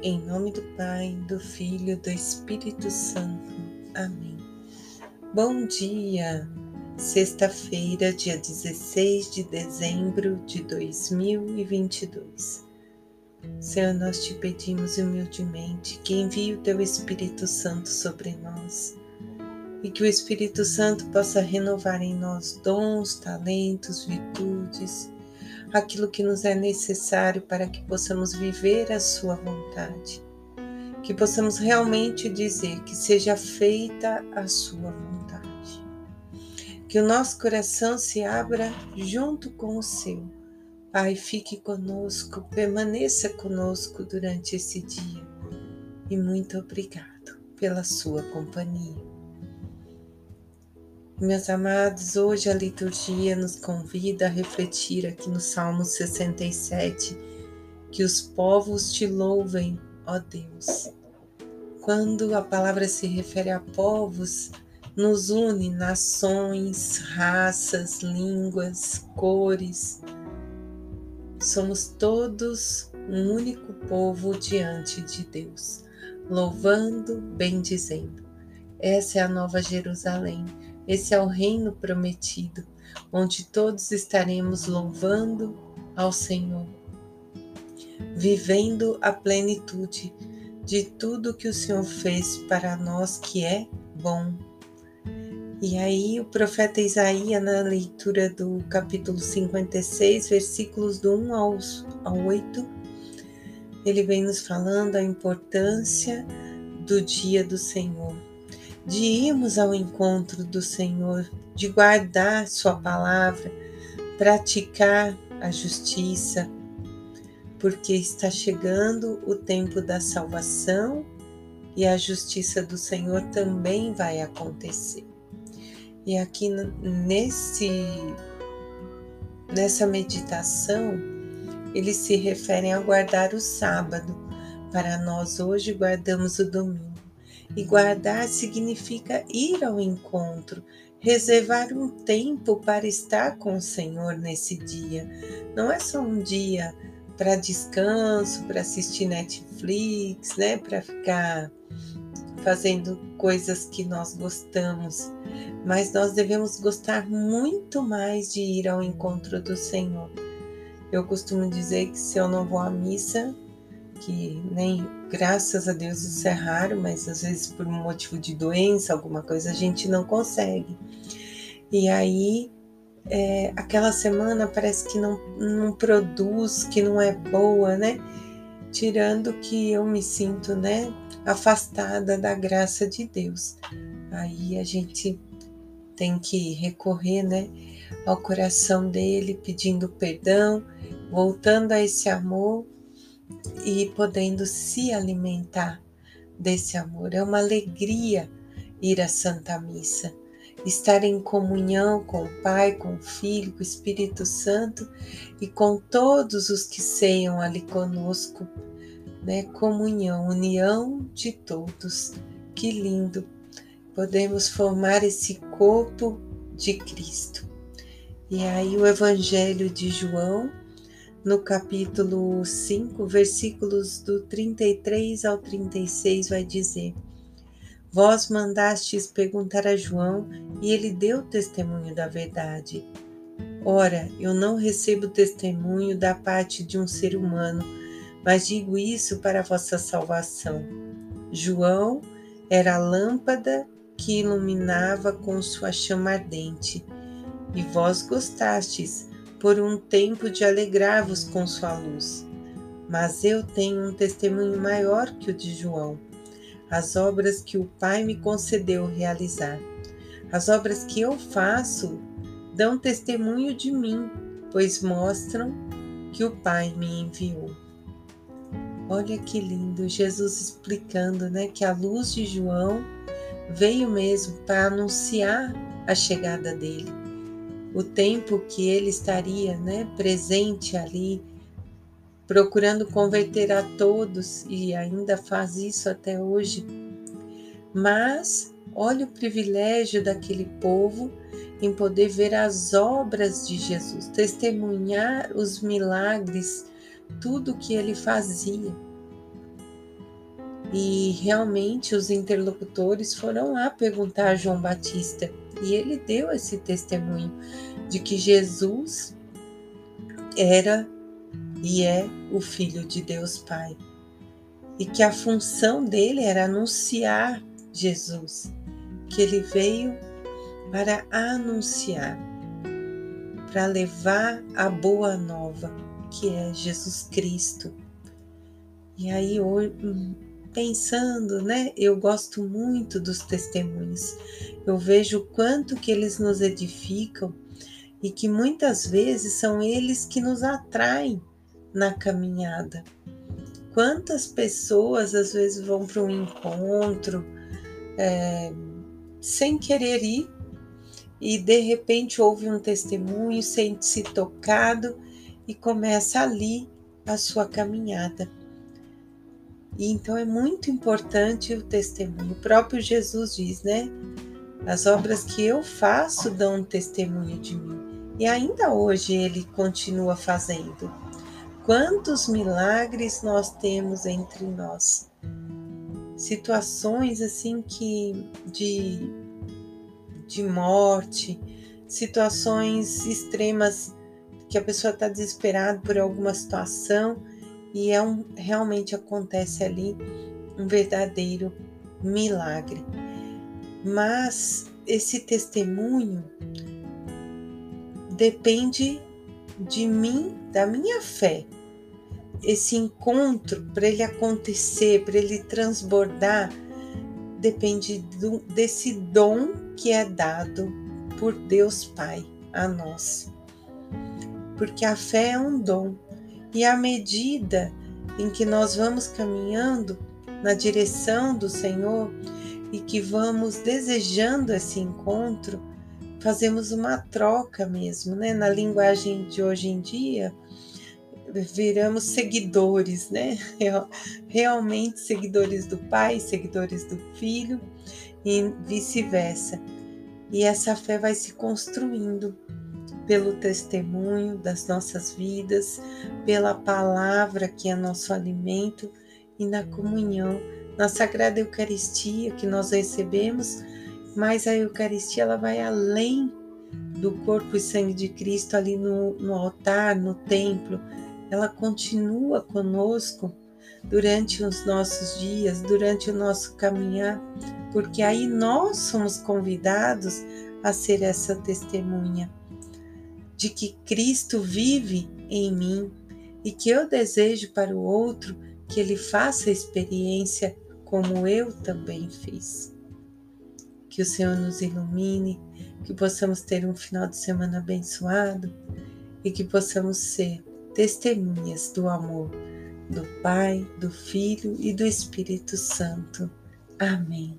Em nome do Pai, do Filho do Espírito Santo. Amém. Bom dia! Sexta-feira, dia 16 de dezembro de 2022. Senhor, nós te pedimos humildemente que envie o teu Espírito Santo sobre nós e que o Espírito Santo possa renovar em nós dons, talentos, virtudes aquilo que nos é necessário para que possamos viver a Sua vontade. Que possamos realmente dizer que seja feita a Sua vontade. Que o nosso coração se abra junto com o seu. Pai, fique conosco, permaneça conosco durante esse dia. E muito obrigado pela sua companhia. Meus amados, hoje a liturgia nos convida a refletir aqui no Salmo 67 que os povos te louvem, ó Deus. Quando a palavra se refere a povos, nos une nações, raças, línguas, cores. Somos todos um único povo diante de Deus, louvando, bendizendo. Essa é a nova Jerusalém esse é o reino prometido, onde todos estaremos louvando ao Senhor, vivendo a plenitude de tudo que o Senhor fez para nós que é bom. E aí o profeta Isaías, na leitura do capítulo 56, versículos do 1 aos, ao 8, ele vem nos falando a importância do dia do Senhor de irmos ao encontro do Senhor, de guardar Sua palavra, praticar a justiça, porque está chegando o tempo da salvação e a justiça do Senhor também vai acontecer. E aqui nesse nessa meditação, eles se referem a guardar o sábado. Para nós hoje guardamos o domingo. E guardar significa ir ao encontro, reservar um tempo para estar com o Senhor nesse dia. Não é só um dia para descanso, para assistir Netflix, né, para ficar fazendo coisas que nós gostamos, mas nós devemos gostar muito mais de ir ao encontro do Senhor. Eu costumo dizer que se eu não vou à missa, que nem graças a Deus isso é raro, mas às vezes por um motivo de doença, alguma coisa, a gente não consegue. E aí é, aquela semana parece que não, não produz, que não é boa, né? Tirando que eu me sinto, né, afastada da graça de Deus. Aí a gente tem que recorrer, né, ao coração dele, pedindo perdão, voltando a esse amor e podendo se alimentar desse amor. É uma alegria ir à Santa Missa, estar em comunhão com o Pai, com o Filho, com o Espírito Santo e com todos os que ceiam ali conosco, né? Comunhão, união de todos. Que lindo! Podemos formar esse corpo de Cristo. E aí o Evangelho de João no capítulo 5, versículos do 33 ao 36, vai dizer: Vós mandastes perguntar a João e ele deu testemunho da verdade. Ora, eu não recebo testemunho da parte de um ser humano, mas digo isso para a vossa salvação. João era a lâmpada que iluminava com sua chama ardente, e vós gostastes por um tempo de alegrar-vos com sua luz. Mas eu tenho um testemunho maior que o de João, as obras que o Pai me concedeu realizar. As obras que eu faço dão testemunho de mim, pois mostram que o Pai me enviou. Olha que lindo, Jesus explicando, né, que a luz de João veio mesmo para anunciar a chegada dele o tempo que ele estaria né, presente ali, procurando converter a todos e ainda faz isso até hoje. Mas olha o privilégio daquele povo em poder ver as obras de Jesus, testemunhar os milagres, tudo que ele fazia. E realmente os interlocutores foram lá perguntar a João Batista e ele deu esse testemunho de que Jesus era e é o Filho de Deus Pai. E que a função dele era anunciar Jesus, que ele veio para anunciar, para levar a boa nova, que é Jesus Cristo. E aí, pensando, né? Eu gosto muito dos testemunhos. Eu vejo o quanto que eles nos edificam e que muitas vezes são eles que nos atraem na caminhada. Quantas pessoas às vezes vão para um encontro é, sem querer ir e de repente ouve um testemunho, sente-se tocado e começa ali a sua caminhada. E então é muito importante o testemunho. O próprio Jesus diz, né? As obras que eu faço dão um testemunho de mim. E ainda hoje ele continua fazendo. Quantos milagres nós temos entre nós? Situações assim que de, de morte, situações extremas que a pessoa está desesperada por alguma situação e é um, realmente acontece ali um verdadeiro milagre. Mas esse testemunho depende de mim, da minha fé. Esse encontro, para ele acontecer, para ele transbordar, depende do, desse dom que é dado por Deus Pai a nós. Porque a fé é um dom e à medida em que nós vamos caminhando na direção do Senhor e que vamos desejando esse encontro, fazemos uma troca mesmo, né? Na linguagem de hoje em dia, viramos seguidores, né? Realmente seguidores do Pai, seguidores do Filho e vice-versa. E essa fé vai se construindo pelo testemunho das nossas vidas, pela palavra que é nosso alimento e na comunhão, na Sagrada Eucaristia que nós recebemos, mas a Eucaristia ela vai além do corpo e sangue de Cristo ali no, no altar, no templo, ela continua conosco durante os nossos dias, durante o nosso caminhar, porque aí nós somos convidados a ser essa testemunha de que Cristo vive em mim e que eu desejo para o outro que ele faça a experiência como eu também fiz. Que o Senhor nos ilumine, que possamos ter um final de semana abençoado e que possamos ser testemunhas do amor do Pai, do Filho e do Espírito Santo. Amém.